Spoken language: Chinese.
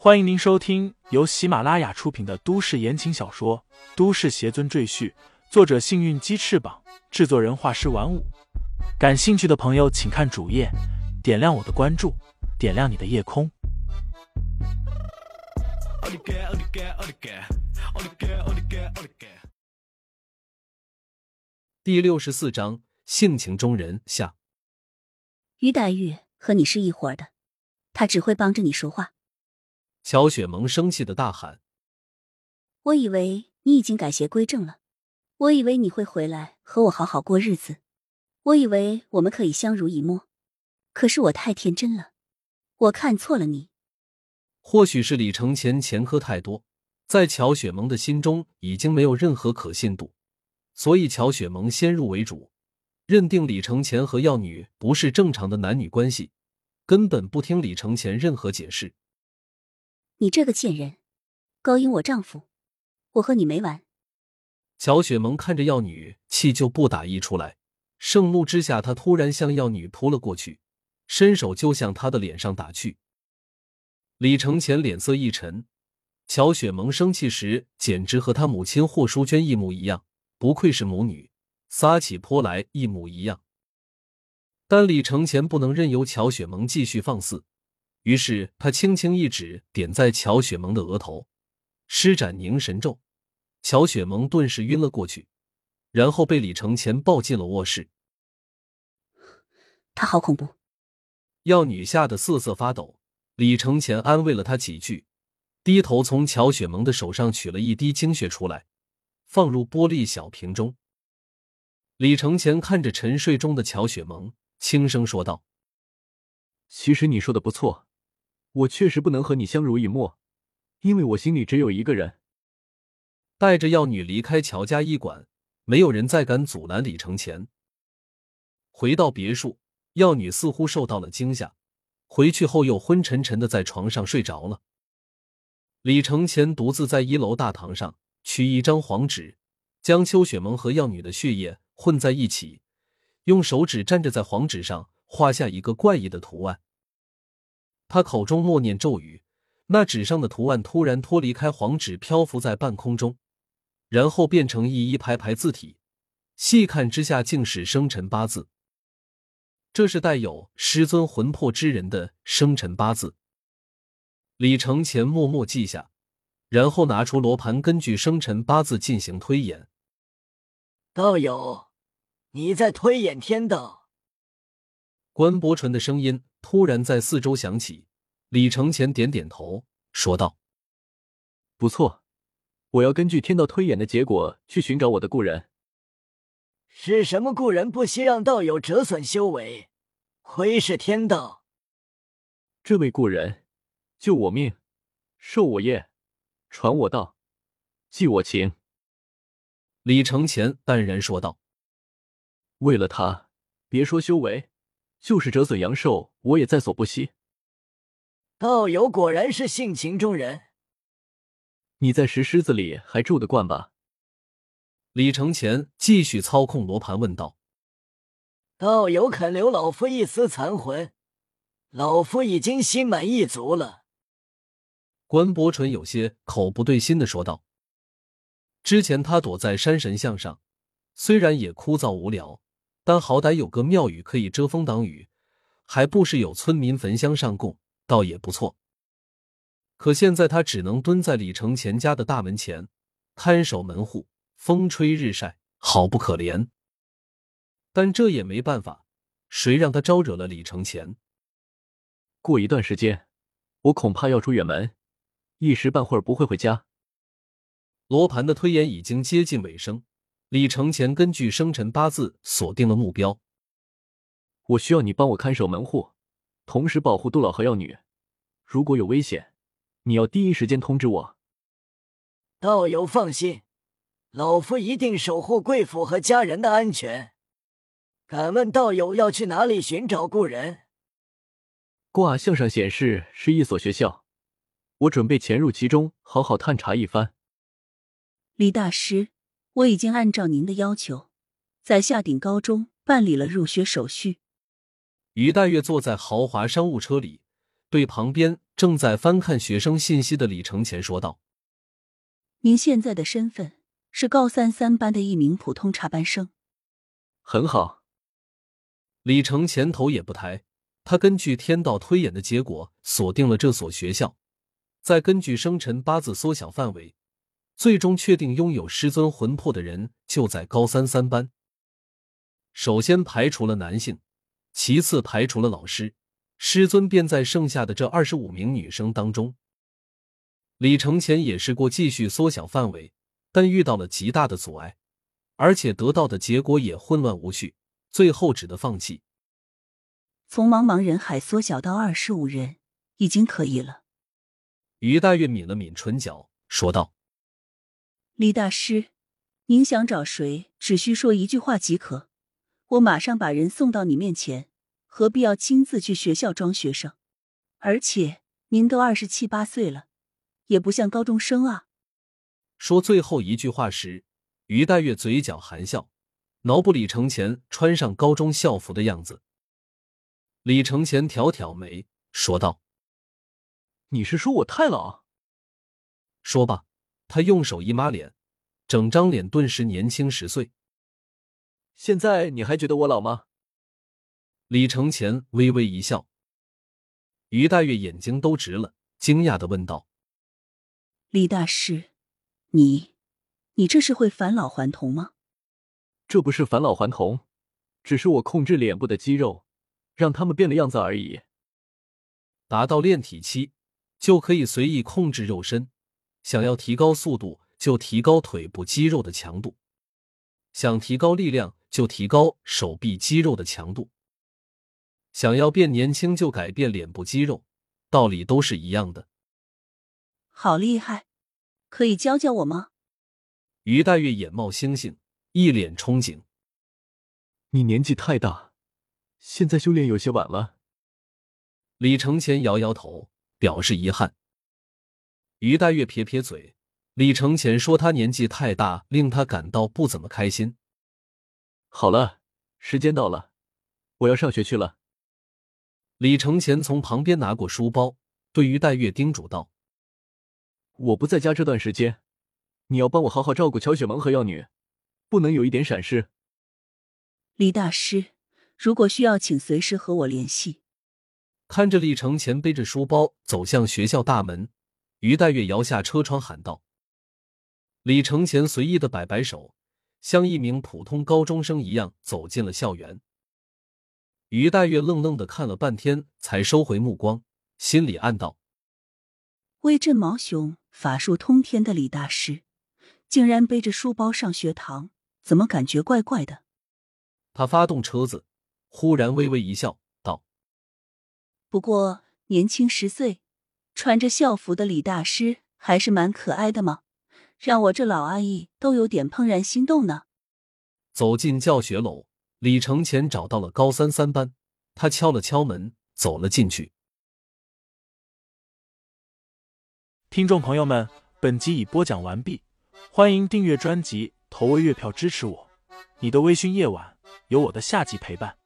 欢迎您收听由喜马拉雅出品的都市言情小说《都市邪尊赘婿》，作者：幸运鸡翅膀，制作人：画师玩五。感兴趣的朋友，请看主页，点亮我的关注，点亮你的夜空。第六十四章：性情中人下。于黛玉和你是一伙的，他只会帮着你说话。乔雪萌生气的大喊：“我以为你已经改邪归正了，我以为你会回来和我好好过日子，我以为我们可以相濡以沫。可是我太天真了，我看错了你。”或许是李承前前科太多，在乔雪萌的心中已经没有任何可信度，所以乔雪萌先入为主，认定李承前和药女不是正常的男女关系，根本不听李承前任何解释。你这个贱人，勾引我丈夫，我和你没完！乔雪萌看着药女，气就不打一处来。盛怒之下，他突然向药女扑了过去，伸手就向她的脸上打去。李承前脸色一沉，乔雪萌生气时简直和他母亲霍淑娟一模一样，不愧是母女，撒起泼来一模一样。但李承前不能任由乔雪萌继续放肆。于是他轻轻一指，点在乔雪萌的额头，施展凝神咒，乔雪萌顿时晕了过去，然后被李承前抱进了卧室。他好恐怖！药女吓得瑟瑟发抖。李承前安慰了她几句，低头从乔雪萌的手上取了一滴精血出来，放入玻璃小瓶中。李承前看着沉睡中的乔雪萌，轻声说道：“其实你说的不错。”我确实不能和你相濡以沫，因为我心里只有一个人。带着药女离开乔家医馆，没有人再敢阻拦李承前。回到别墅，药女似乎受到了惊吓，回去后又昏沉沉的在床上睡着了。李承前独自在一楼大堂上取一张黄纸，将邱雪萌和药女的血液混在一起，用手指蘸着在黄纸上画下一个怪异的图案。他口中默念咒语，那纸上的图案突然脱离开黄纸，漂浮在半空中，然后变成一一排排字体。细看之下，竟是生辰八字。这是带有师尊魂魄之人的生辰八字。李承前默默记下，然后拿出罗盘，根据生辰八字进行推演。道友，你在推演天道？关伯纯的声音。突然在四周响起，李承前点点头，说道：“不错，我要根据天道推演的结果去寻找我的故人。是什么故人不惜让道友折损修为，窥视天道？这位故人，救我命，授我业，传我道，记我情。”李承前淡然说道：“为了他，别说修为。”就是折损阳寿，我也在所不惜。道友果然是性情中人。你在石狮子里还住得惯吧？李承前继续操控罗盘问道：“道友肯留老夫一丝残魂，老夫已经心满意足了。”关伯淳有些口不对心的说道：“之前他躲在山神像上，虽然也枯燥无聊。”但好歹有个庙宇可以遮风挡雨，还不是有村民焚香上供，倒也不错。可现在他只能蹲在李承前家的大门前，看守门户，风吹日晒，好不可怜。但这也没办法，谁让他招惹了李承前？过一段时间，我恐怕要出远门，一时半会儿不会回家。罗盘的推演已经接近尾声。李承前根据生辰八字锁定了目标。我需要你帮我看守门户，同时保护杜老和药女。如果有危险，你要第一时间通知我。道友放心，老夫一定守护贵府和家人的安全。敢问道友要去哪里寻找故人？卦象上显示是一所学校，我准备潜入其中，好好探查一番。李大师。我已经按照您的要求，在下鼎高中办理了入学手续。于黛月坐在豪华商务车里，对旁边正在翻看学生信息的李承前说道：“您现在的身份是高三三班的一名普通插班生。”很好。李承前头也不抬，他根据天道推演的结果锁定了这所学校，再根据生辰八字缩小范围，最终确定拥有师尊魂魄的人就在高三三班。首先排除了男性，其次排除了老师。师尊便在剩下的这二十五名女生当中。李承前也试过继续缩小范围，但遇到了极大的阻碍，而且得到的结果也混乱无序，最后只得放弃。从茫茫人海缩小到二十五人，已经可以了。于大月抿了抿唇角，说道：“李大师，您想找谁，只需说一句话即可，我马上把人送到你面前。”何必要亲自去学校装学生？而且您都二十七八岁了，也不像高中生啊。说最后一句话时，于黛月嘴角含笑，脑补李承前穿上高中校服的样子。李承前挑挑眉，说道：“你是说我太老？”说罢，他用手一抹脸，整张脸顿时年轻十岁。现在你还觉得我老吗？李承前微微一笑，于大月眼睛都直了，惊讶的问道：“李大师，你，你这是会返老还童吗？”“这不是返老还童，只是我控制脸部的肌肉，让他们变了样子而已。达到炼体期，就可以随意控制肉身，想要提高速度，就提高腿部肌肉的强度；想提高力量，就提高手臂肌肉的强度。”想要变年轻，就改变脸部肌肉，道理都是一样的。好厉害，可以教教我吗？于黛玉眼冒星星，一脸憧憬。你年纪太大，现在修炼有些晚了。李承前摇摇头，表示遗憾。于黛月撇撇嘴，李承前说他年纪太大，令他感到不怎么开心。好了，时间到了，我要上学去了。李承前从旁边拿过书包，对于黛月叮嘱道：“我不在家这段时间，你要帮我好好照顾乔雪萌和药女，不能有一点闪失。”李大师，如果需要，请随时和我联系。看着李承前背着书包走向学校大门，于黛月摇下车窗喊道：“李承前，随意的摆摆手，像一名普通高中生一样走进了校园。”于黛月愣愣的看了半天，才收回目光，心里暗道：“威震毛熊、法术通天的李大师，竟然背着书包上学堂，怎么感觉怪怪的？”他发动车子，忽然微微一笑，道：“不过年轻十岁，穿着校服的李大师还是蛮可爱的嘛，让我这老阿姨都有点怦然心动呢。”走进教学楼。李承前找到了高三三班，他敲了敲门，走了进去。听众朋友们，本集已播讲完毕，欢迎订阅专辑，投喂月票支持我。你的微醺夜晚，有我的下集陪伴。